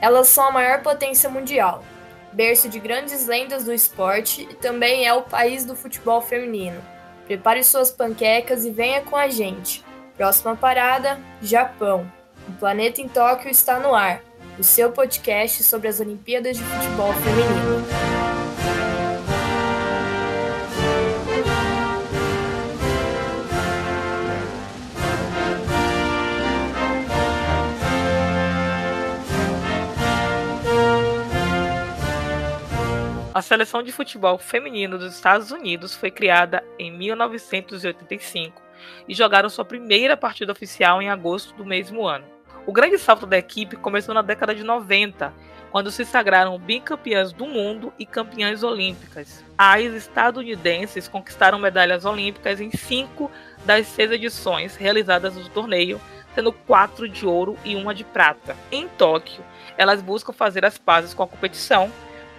Elas são a maior potência mundial, berço de grandes lendas do esporte e também é o país do futebol feminino. Prepare suas panquecas e venha com a gente. Próxima parada: Japão. O Planeta em Tóquio está no ar o seu podcast sobre as Olimpíadas de Futebol Feminino. A seleção de futebol feminino dos Estados Unidos foi criada em 1985 e jogaram sua primeira partida oficial em agosto do mesmo ano. O grande salto da equipe começou na década de 90, quando se sagraram bicampeãs do mundo e campeãs olímpicas. As estadunidenses conquistaram medalhas olímpicas em cinco das seis edições realizadas do torneio, sendo quatro de ouro e uma de prata. Em Tóquio, elas buscam fazer as pazes com a competição,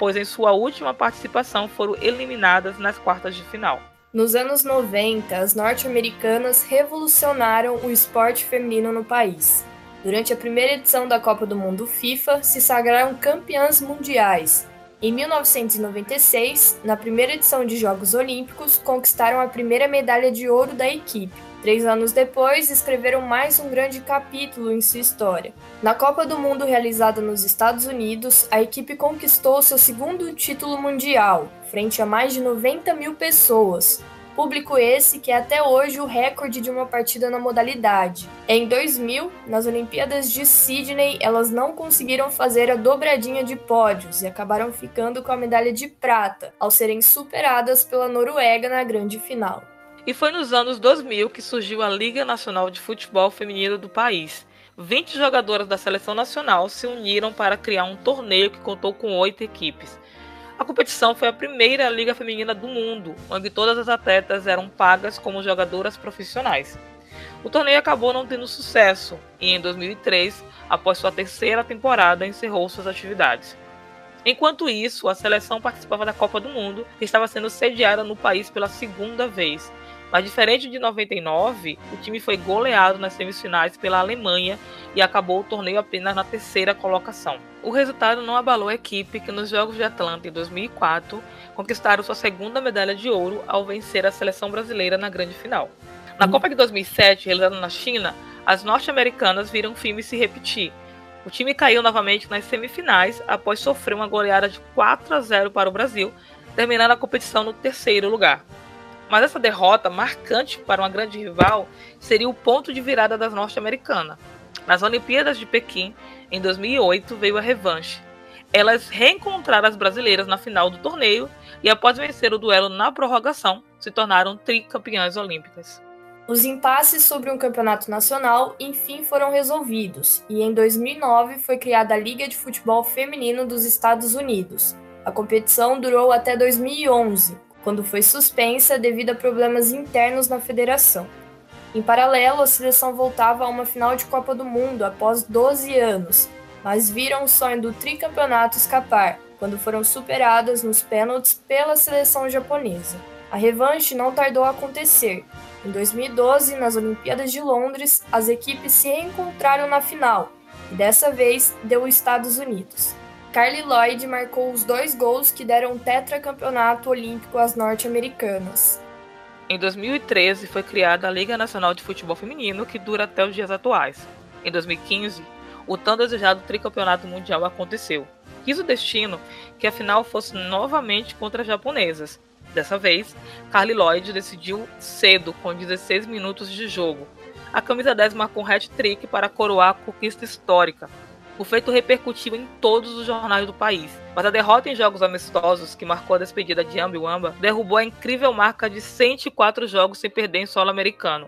pois em sua última participação foram eliminadas nas quartas de final. Nos anos 90, as norte-americanas revolucionaram o esporte feminino no país. Durante a primeira edição da Copa do Mundo FIFA, se sagraram campeãs mundiais. Em 1996, na primeira edição de Jogos Olímpicos, conquistaram a primeira medalha de ouro da equipe. Três anos depois, escreveram mais um grande capítulo em sua história. Na Copa do Mundo realizada nos Estados Unidos, a equipe conquistou seu segundo título mundial, frente a mais de 90 mil pessoas, Público esse que é até hoje o recorde de uma partida na modalidade. Em 2000, nas Olimpíadas de Sydney, elas não conseguiram fazer a dobradinha de pódios e acabaram ficando com a medalha de prata, ao serem superadas pela Noruega na grande final. E foi nos anos 2000 que surgiu a Liga Nacional de Futebol Feminino do país. 20 jogadoras da seleção nacional se uniram para criar um torneio que contou com oito equipes. A competição foi a primeira liga feminina do mundo, onde todas as atletas eram pagas como jogadoras profissionais. O torneio acabou não tendo sucesso e, em 2003, após sua terceira temporada, encerrou suas atividades. Enquanto isso, a seleção participava da Copa do Mundo, que estava sendo sediada no país pela segunda vez, mas diferente de 99, o time foi goleado nas semifinais pela Alemanha e acabou o torneio apenas na terceira colocação. O resultado não abalou a equipe que nos Jogos de Atlanta em 2004 conquistaram sua segunda medalha de ouro ao vencer a seleção brasileira na grande final. Na Copa de 2007, realizada na China, as norte-americanas viram o filme se repetir. O time caiu novamente nas semifinais após sofrer uma goleada de 4 a 0 para o Brasil, terminando a competição no terceiro lugar. Mas essa derrota, marcante para uma grande rival, seria o ponto de virada das norte-americanas. Nas Olimpíadas de Pequim, em 2008, veio a revanche. Elas reencontraram as brasileiras na final do torneio e, após vencer o duelo na prorrogação, se tornaram tricampeãs olímpicas. Os impasses sobre um campeonato nacional enfim foram resolvidos, e em 2009 foi criada a Liga de Futebol Feminino dos Estados Unidos. A competição durou até 2011, quando foi suspensa devido a problemas internos na federação. Em paralelo, a seleção voltava a uma final de Copa do Mundo após 12 anos, mas viram o sonho do tricampeonato escapar quando foram superadas nos pênaltis pela seleção japonesa. A revanche não tardou a acontecer. Em 2012, nas Olimpíadas de Londres, as equipes se reencontraram na final, e dessa vez deu os Estados Unidos. Carly Lloyd marcou os dois gols que deram tetracampeonato olímpico às norte-americanas. Em 2013 foi criada a Liga Nacional de Futebol Feminino, que dura até os dias atuais. Em 2015, o tão desejado tricampeonato mundial aconteceu. Quis o destino que a final fosse novamente contra as japonesas. Dessa vez, Carly Lloyd decidiu cedo, com 16 minutos de jogo. A camisa 10 marcou um hat-trick para coroar a conquista histórica, o feito repercutiu em todos os jornais do país, mas a derrota em jogos amistosos, que marcou a despedida de Ambiwamba, derrubou a incrível marca de 104 jogos sem perder em solo americano.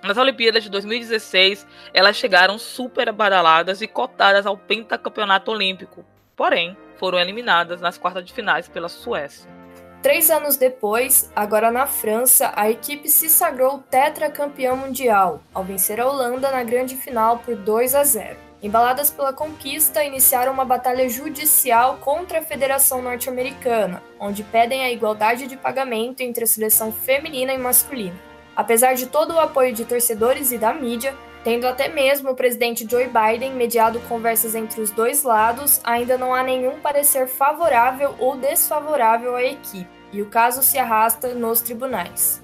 Nas Olimpíadas de 2016, elas chegaram super badaladas e cotadas ao pentacampeonato olímpico, porém foram eliminadas nas quartas de finais pela Suécia. Três anos depois, agora na França, a equipe se sagrou tetracampeã mundial, ao vencer a Holanda na grande final por 2 a 0. Embaladas pela conquista, iniciaram uma batalha judicial contra a Federação Norte-Americana, onde pedem a igualdade de pagamento entre a seleção feminina e masculina. Apesar de todo o apoio de torcedores e da mídia, Tendo até mesmo o presidente Joe Biden mediado conversas entre os dois lados, ainda não há nenhum parecer favorável ou desfavorável à equipe, e o caso se arrasta nos tribunais.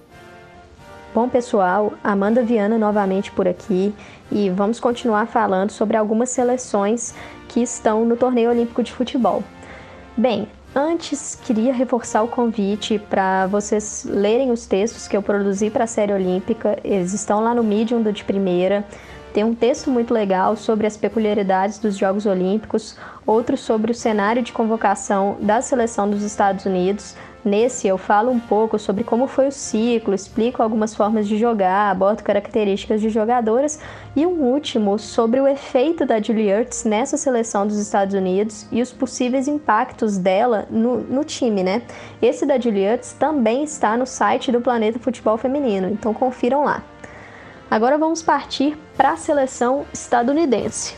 Bom, pessoal, Amanda Viana novamente por aqui e vamos continuar falando sobre algumas seleções que estão no Torneio Olímpico de Futebol. Bem, antes queria reforçar o convite para vocês lerem os textos que eu produzi para a série olímpica, eles estão lá no Medium do de primeira. Tem um texto muito legal sobre as peculiaridades dos Jogos Olímpicos, outro sobre o cenário de convocação da seleção dos Estados Unidos, Nesse eu falo um pouco sobre como foi o ciclo, explico algumas formas de jogar, abordo características de jogadoras e um último sobre o efeito da Julie Ertz nessa seleção dos Estados Unidos e os possíveis impactos dela no, no time, né? Esse da Julie Ertz também está no site do Planeta Futebol Feminino, então confiram lá. Agora vamos partir para a seleção estadunidense.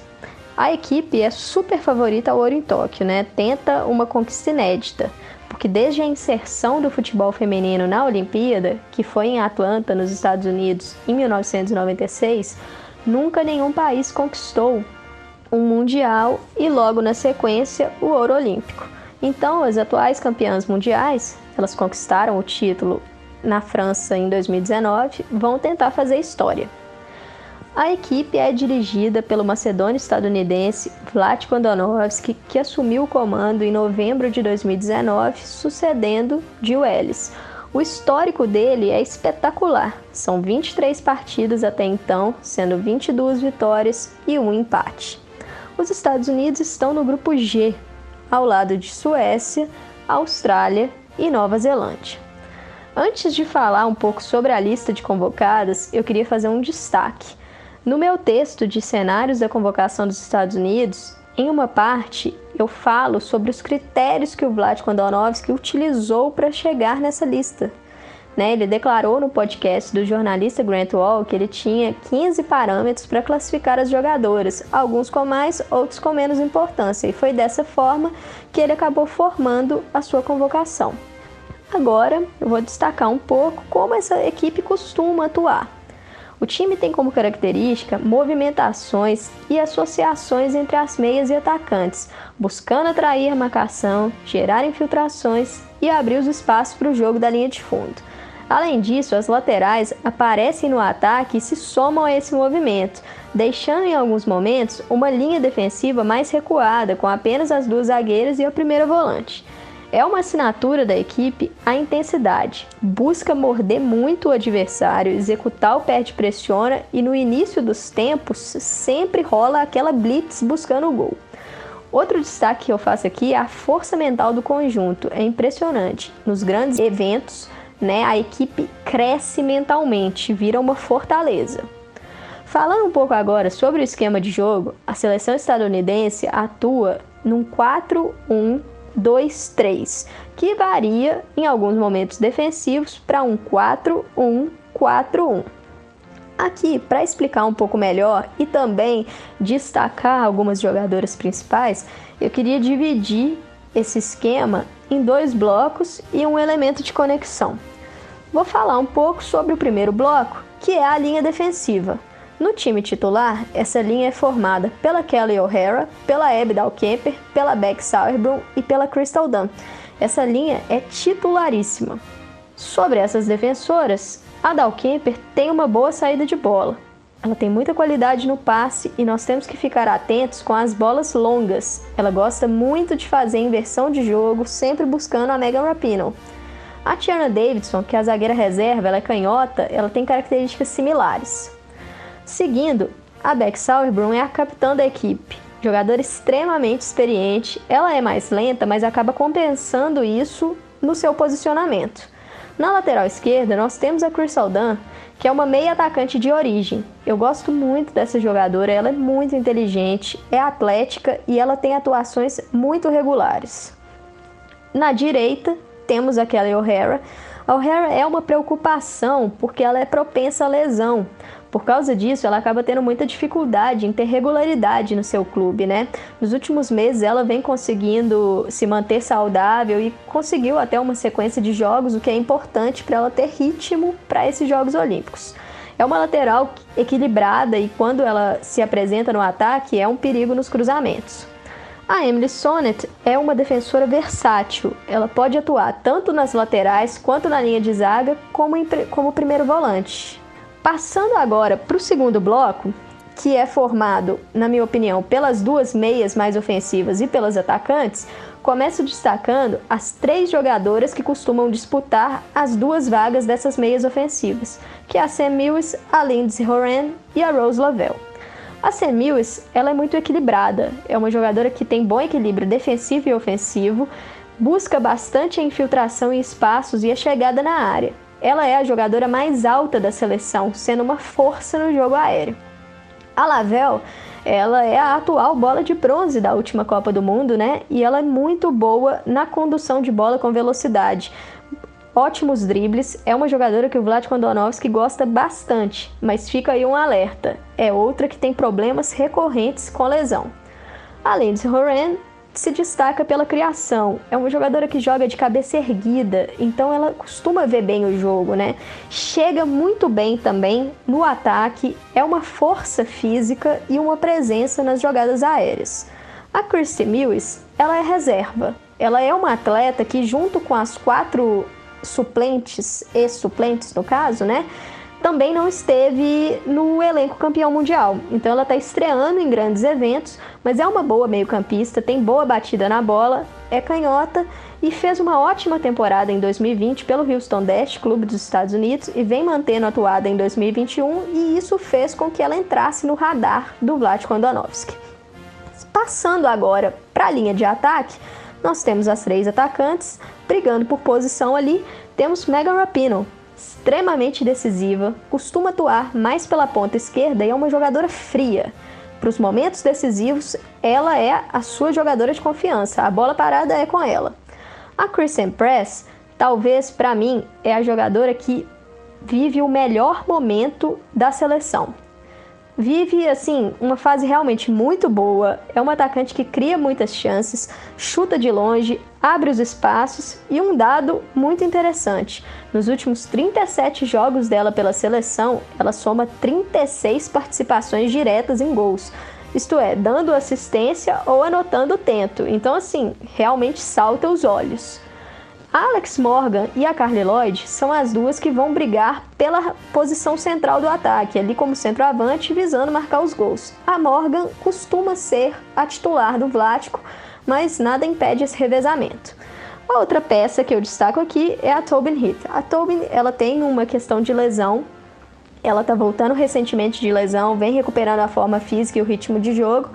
A equipe é super favorita ao ouro em Tóquio, né? Tenta uma conquista inédita porque desde a inserção do futebol feminino na Olimpíada, que foi em Atlanta, nos Estados Unidos, em 1996, nunca nenhum país conquistou um mundial e logo na sequência o ouro olímpico. Então, as atuais campeãs mundiais, elas conquistaram o título na França em 2019, vão tentar fazer história. A equipe é dirigida pelo macedônio estadunidense Vlatko Andonovski, que assumiu o comando em novembro de 2019, sucedendo Gil Ellis. O histórico dele é espetacular. São 23 partidas até então, sendo 22 vitórias e um empate. Os Estados Unidos estão no grupo G, ao lado de Suécia, Austrália e Nova Zelândia. Antes de falar um pouco sobre a lista de convocadas, eu queria fazer um destaque. No meu texto de cenários da convocação dos Estados Unidos, em uma parte eu falo sobre os critérios que o Vladimir Andonovski utilizou para chegar nessa lista. Né, ele declarou no podcast do jornalista Grant Wall que ele tinha 15 parâmetros para classificar as jogadoras, alguns com mais, outros com menos importância, e foi dessa forma que ele acabou formando a sua convocação. Agora eu vou destacar um pouco como essa equipe costuma atuar. O time tem como característica movimentações e associações entre as meias e atacantes, buscando atrair a marcação, gerar infiltrações e abrir os espaços para o jogo da linha de fundo. Além disso, as laterais aparecem no ataque e se somam a esse movimento, deixando em alguns momentos uma linha defensiva mais recuada, com apenas as duas zagueiras e a primeira volante. É uma assinatura da equipe a intensidade. Busca morder muito o adversário, executar o perde pressiona e no início dos tempos sempre rola aquela blitz buscando o gol. Outro destaque que eu faço aqui é a força mental do conjunto. É impressionante. Nos grandes eventos, né, a equipe cresce mentalmente, vira uma fortaleza. Falando um pouco agora sobre o esquema de jogo, a seleção estadunidense atua num 4-1 2-3, que varia em alguns momentos defensivos para um 4-1-4-1. Aqui, para explicar um pouco melhor e também destacar algumas jogadoras principais, eu queria dividir esse esquema em dois blocos e um elemento de conexão. Vou falar um pouco sobre o primeiro bloco, que é a linha defensiva. No time titular, essa linha é formada pela Kelly O'Hara, pela Abby Dalkemper, pela Beck Sauerbrunn e pela Crystal Dunn. Essa linha é titularíssima. Sobre essas defensoras, a Dalkemper tem uma boa saída de bola. Ela tem muita qualidade no passe e nós temos que ficar atentos com as bolas longas. Ela gosta muito de fazer inversão de jogo, sempre buscando a Megan Rapinoe. A Tiana Davidson, que é a zagueira reserva, ela é canhota, ela tem características similares. Seguindo, a Beck Sauerbrunn é a capitã da equipe. Jogadora extremamente experiente, ela é mais lenta, mas acaba compensando isso no seu posicionamento. Na lateral esquerda, nós temos a Crystal Dunn, que é uma meia atacante de origem. Eu gosto muito dessa jogadora, ela é muito inteligente, é atlética e ela tem atuações muito regulares. Na direita, temos a Kelly O'Hara. A O'Hara é uma preocupação porque ela é propensa à lesão. Por causa disso, ela acaba tendo muita dificuldade em ter regularidade no seu clube, né? Nos últimos meses, ela vem conseguindo se manter saudável e conseguiu até uma sequência de jogos, o que é importante para ela ter ritmo para esses Jogos Olímpicos. É uma lateral equilibrada e quando ela se apresenta no ataque é um perigo nos cruzamentos. A Emily Sonnet é uma defensora versátil. Ela pode atuar tanto nas laterais quanto na linha de zaga, como, como primeiro volante. Passando agora para o segundo bloco, que é formado, na minha opinião, pelas duas meias mais ofensivas e pelas atacantes, começo destacando as três jogadoras que costumam disputar as duas vagas dessas meias ofensivas, que é a Sam Mills, a Lindsay Horan e a Rose Lavelle. A Sam Mills, ela é muito equilibrada, é uma jogadora que tem bom equilíbrio defensivo e ofensivo, busca bastante a infiltração em espaços e a chegada na área. Ela é a jogadora mais alta da seleção, sendo uma força no jogo aéreo. A Lavelle, ela é a atual bola de bronze da última Copa do Mundo, né? E ela é muito boa na condução de bola com velocidade ótimos dribles, é uma jogadora que o Vlad Kondonovski gosta bastante, mas fica aí um alerta. É outra que tem problemas recorrentes com lesão. Além de Horan, se destaca pela criação. É uma jogadora que joga de cabeça erguida, então ela costuma ver bem o jogo, né? Chega muito bem também no ataque, é uma força física e uma presença nas jogadas aéreas. A Christy Mills, ela é reserva. Ela é uma atleta que junto com as quatro suplentes e suplentes no caso, né? Também não esteve no elenco campeão mundial. Então ela está estreando em grandes eventos, mas é uma boa meio-campista, tem boa batida na bola, é canhota e fez uma ótima temporada em 2020 pelo Houston Dash, clube dos Estados Unidos, e vem mantendo atuada em 2021, e isso fez com que ela entrasse no radar do Vlad Kondonovski. Passando agora para a linha de ataque, nós temos as três atacantes brigando por posição ali. Temos Megan Rapinoe, extremamente decisiva, costuma atuar mais pela ponta esquerda e é uma jogadora fria. Para os momentos decisivos, ela é a sua jogadora de confiança. A bola parada é com ela. A Kristen Press, talvez para mim, é a jogadora que vive o melhor momento da seleção vive assim uma fase realmente muito boa. É uma atacante que cria muitas chances, chuta de longe, abre os espaços e um dado muito interessante. Nos últimos 37 jogos dela pela seleção, ela soma 36 participações diretas em gols. Isto é, dando assistência ou anotando o tento. Então, assim, realmente salta os olhos. Alex Morgan e a Carly Lloyd são as duas que vão brigar pela posição central do ataque, ali como centroavante, visando marcar os gols. A Morgan costuma ser a titular do Vlático, mas nada impede esse revezamento. A outra peça que eu destaco aqui é a Tobin Heath. A Tobin ela tem uma questão de lesão, ela está voltando recentemente de lesão, vem recuperando a forma física e o ritmo de jogo,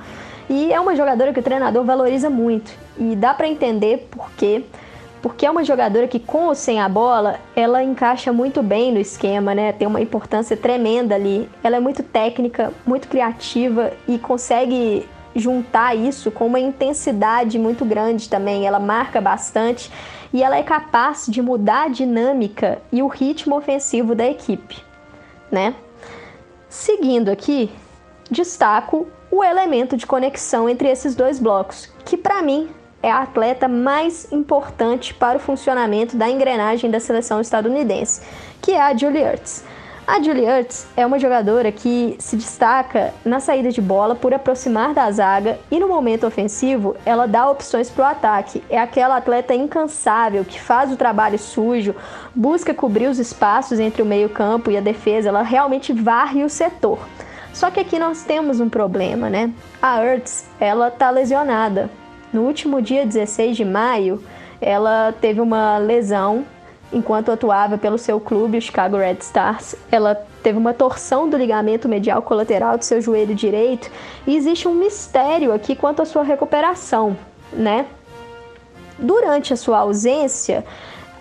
e é uma jogadora que o treinador valoriza muito, e dá para entender por quê porque é uma jogadora que com ou sem a bola, ela encaixa muito bem no esquema, né? Tem uma importância tremenda ali. Ela é muito técnica, muito criativa e consegue juntar isso com uma intensidade muito grande também. Ela marca bastante e ela é capaz de mudar a dinâmica e o ritmo ofensivo da equipe, né? Seguindo aqui, destaco o elemento de conexão entre esses dois blocos, que para mim é a atleta mais importante para o funcionamento da engrenagem da seleção estadunidense, que é a Julie Ertz. A Julie Ertz é uma jogadora que se destaca na saída de bola por aproximar da zaga e no momento ofensivo ela dá opções para o ataque. É aquela atleta incansável que faz o trabalho sujo, busca cobrir os espaços entre o meio-campo e a defesa, ela realmente varre o setor. Só que aqui nós temos um problema, né? A Ertz, ela tá lesionada. No último dia 16 de maio, ela teve uma lesão enquanto atuava pelo seu clube, o Chicago Red Stars. Ela teve uma torção do ligamento medial colateral do seu joelho direito e existe um mistério aqui quanto à sua recuperação, né? Durante a sua ausência,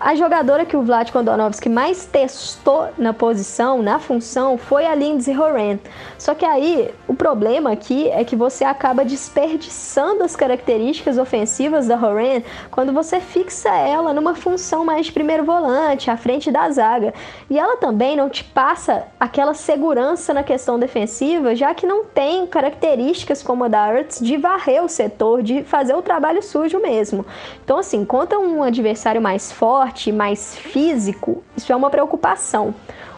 a jogadora que o Vlad Kondonovski mais testou na posição, na função, foi a Lindsay Horan. Só que aí, o problema aqui é que você acaba desperdiçando as características ofensivas da Horan quando você fixa ela numa função mais de primeiro volante, à frente da zaga. E ela também não te passa aquela segurança na questão defensiva, já que não tem características como a da Ertz de varrer o setor, de fazer o trabalho sujo mesmo. Então, assim, contra um adversário mais forte, mais físico, isso é uma preocupação.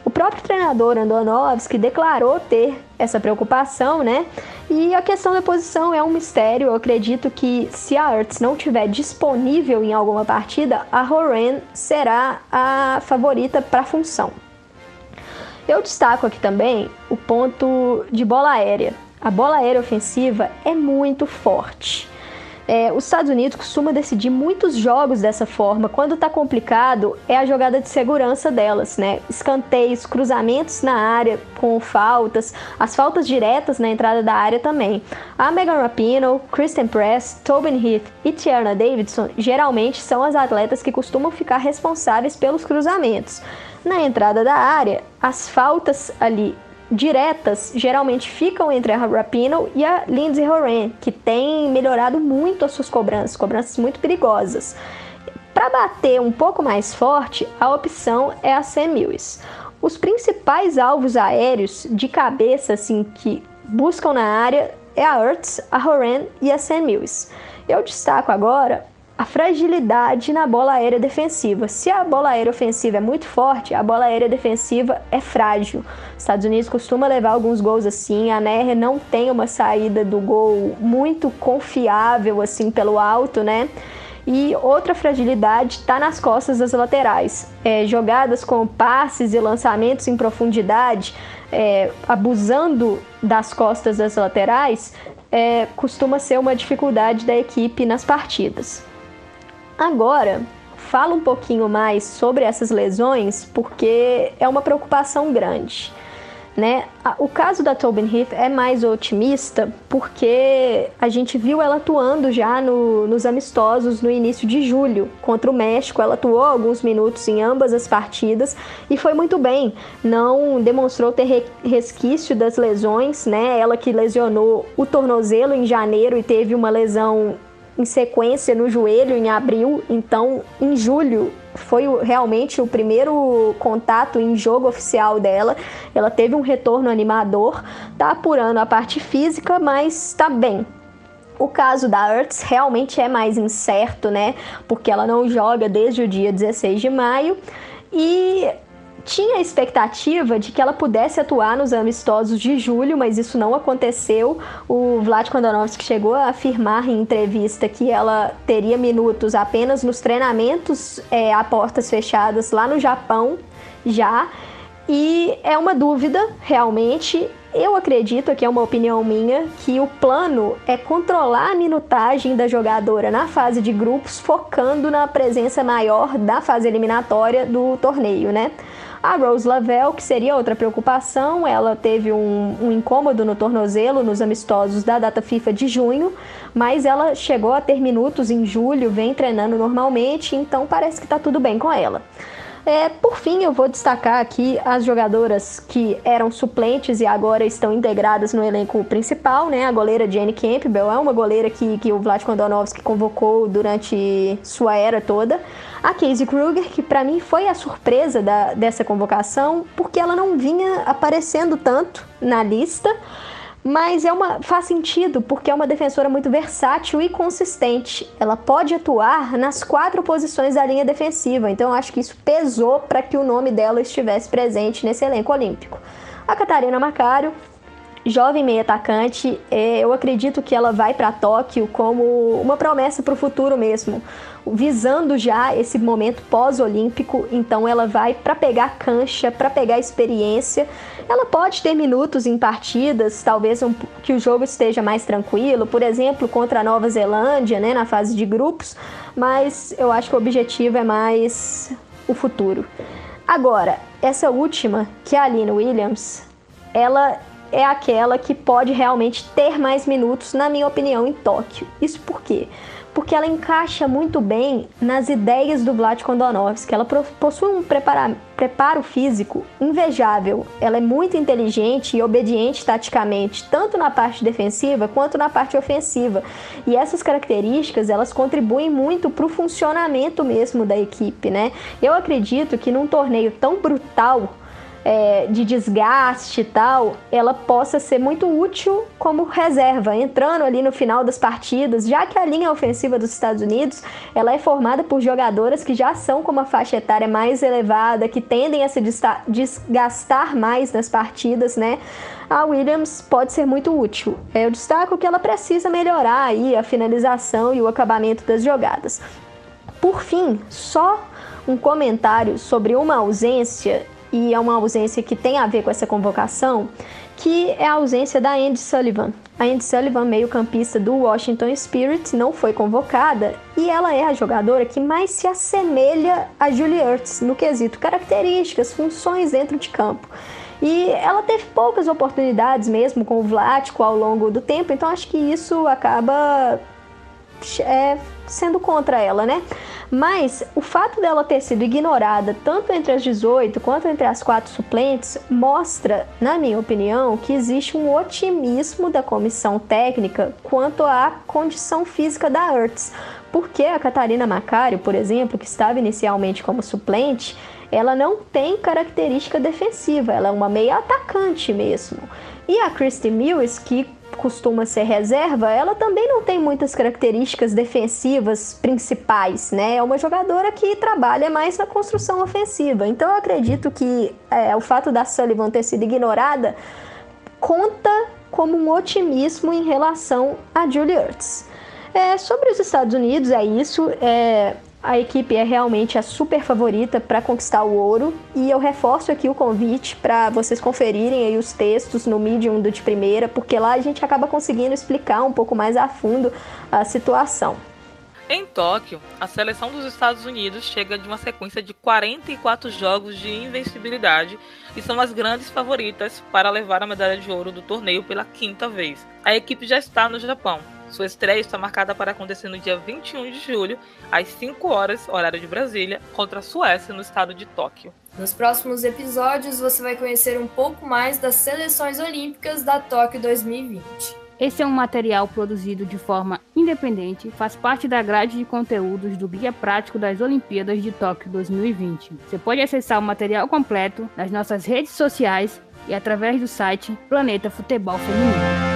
O próprio treinador Andonovski declarou ter essa preocupação, né? E a questão da posição é um mistério. Eu acredito que se a Ertz não tiver disponível em alguma partida, a Horan será a favorita para a função. Eu destaco aqui também o ponto de bola aérea. A bola aérea ofensiva é muito forte. É, os Estados Unidos costumam decidir muitos jogos dessa forma. Quando tá complicado, é a jogada de segurança delas, né? Escanteios, cruzamentos na área com faltas, as faltas diretas na entrada da área também. A Megan Rapinoe, Kristen Press, Tobin Heath e Tierna Davidson geralmente são as atletas que costumam ficar responsáveis pelos cruzamentos. Na entrada da área, as faltas ali diretas geralmente ficam entre a Rapino e a Lindsay Horan, que tem melhorado muito as suas cobranças, cobranças muito perigosas. Para bater um pouco mais forte, a opção é a Sam Lewis. Os principais alvos aéreos de cabeça assim que buscam na área é a Ertz, a Horan e a Sam Lewis. Eu destaco agora a fragilidade na bola aérea defensiva. Se a bola aérea ofensiva é muito forte, a bola aérea defensiva é frágil. Os Estados Unidos costuma levar alguns gols assim, a Neher não tem uma saída do gol muito confiável assim pelo alto, né? E outra fragilidade está nas costas das laterais. É, jogadas com passes e lançamentos em profundidade, é, abusando das costas das laterais, é, costuma ser uma dificuldade da equipe nas partidas. Agora, fala um pouquinho mais sobre essas lesões, porque é uma preocupação grande. Né? O caso da Tobin Heath é mais otimista porque a gente viu ela atuando já no, nos amistosos no início de julho contra o México. Ela atuou alguns minutos em ambas as partidas e foi muito bem. Não demonstrou ter resquício das lesões, né? Ela que lesionou o tornozelo em janeiro e teve uma lesão em sequência no joelho em abril, então em julho foi realmente o primeiro contato em jogo oficial dela. Ela teve um retorno animador, tá apurando a parte física, mas está bem. O caso da Ertz realmente é mais incerto, né? Porque ela não joga desde o dia 16 de maio e tinha a expectativa de que ela pudesse atuar nos amistosos de julho, mas isso não aconteceu. O Vlad Kondonovski chegou a afirmar em entrevista que ela teria minutos apenas nos treinamentos é, a portas fechadas lá no Japão já. E é uma dúvida, realmente. Eu acredito, aqui é uma opinião minha, que o plano é controlar a minutagem da jogadora na fase de grupos, focando na presença maior da fase eliminatória do torneio, né? A Rose Lavelle, que seria outra preocupação, ela teve um, um incômodo no tornozelo nos amistosos da data FIFA de junho, mas ela chegou a ter minutos em julho, vem treinando normalmente, então parece que está tudo bem com ela. É, por fim, eu vou destacar aqui as jogadoras que eram suplentes e agora estão integradas no elenco principal, né? A goleira Jenny Campbell é uma goleira que, que o Vlad Kondonovski convocou durante sua era toda. A Casey Kruger, que para mim foi a surpresa da, dessa convocação, porque ela não vinha aparecendo tanto na lista mas é uma faz sentido porque é uma defensora muito versátil e consistente. Ela pode atuar nas quatro posições da linha defensiva, então acho que isso pesou para que o nome dela estivesse presente nesse elenco olímpico. A Catarina Macário, jovem meia atacante, é, eu acredito que ela vai para Tóquio como uma promessa para o futuro mesmo visando já esse momento pós-olímpico, então ela vai para pegar cancha, para pegar experiência. Ela pode ter minutos em partidas, talvez um, que o jogo esteja mais tranquilo, por exemplo, contra a Nova Zelândia, né, na fase de grupos, mas eu acho que o objetivo é mais o futuro. Agora, essa última, que é a Aline Williams, ela é aquela que pode realmente ter mais minutos, na minha opinião, em Tóquio. Isso por quê? Porque ela encaixa muito bem nas ideias do Vlad Kondonovski. Ela possui um preparo físico invejável. Ela é muito inteligente e obediente taticamente, tanto na parte defensiva quanto na parte ofensiva. E essas características, elas contribuem muito para o funcionamento mesmo da equipe, né? Eu acredito que num torneio tão brutal é, de desgaste e tal, ela possa ser muito útil como reserva, entrando ali no final das partidas, já que a linha ofensiva dos Estados Unidos ela é formada por jogadoras que já são com uma faixa etária mais elevada, que tendem a se desgastar mais nas partidas, né? A Williams pode ser muito útil. Eu destaco que ela precisa melhorar aí a finalização e o acabamento das jogadas. Por fim, só um comentário sobre uma ausência e é uma ausência que tem a ver com essa convocação, que é a ausência da Andy Sullivan. A Andy Sullivan, meio-campista do Washington Spirit, não foi convocada e ela é a jogadora que mais se assemelha a Julie Ertz no quesito características, funções dentro de campo. E ela teve poucas oportunidades mesmo com o Vlático ao longo do tempo, então acho que isso acaba é, sendo contra ela, né? Mas o fato dela ter sido ignorada tanto entre as 18 quanto entre as quatro suplentes mostra, na minha opinião, que existe um otimismo da comissão técnica quanto à condição física da Hertz. Porque a Catarina Macário, por exemplo, que estava inicialmente como suplente, ela não tem característica defensiva, ela é uma meia atacante mesmo. E a Christy Mills, que costuma ser reserva, ela também não tem muitas características defensivas principais, né? É uma jogadora que trabalha mais na construção ofensiva. Então eu acredito que é, o fato da Sullivan ter sido ignorada conta como um otimismo em relação a Julie Ertz. É, sobre os Estados Unidos, é isso. É, a equipe é realmente a super favorita para conquistar o ouro e eu reforço aqui o convite para vocês conferirem aí os textos no Medium do de primeira, porque lá a gente acaba conseguindo explicar um pouco mais a fundo a situação. Em Tóquio, a seleção dos Estados Unidos chega de uma sequência de 44 jogos de invencibilidade e são as grandes favoritas para levar a medalha de ouro do torneio pela quinta vez. A equipe já está no Japão, sua estreia está marcada para acontecer no dia 21 de julho, às 5 horas, horário de Brasília, contra a Suécia, no estado de Tóquio. Nos próximos episódios, você vai conhecer um pouco mais das seleções olímpicas da Tóquio 2020. Esse é um material produzido de forma independente, faz parte da grade de conteúdos do Guia Prático das Olimpíadas de Tóquio 2020. Você pode acessar o material completo nas nossas redes sociais e através do site Planeta Futebol Feminino.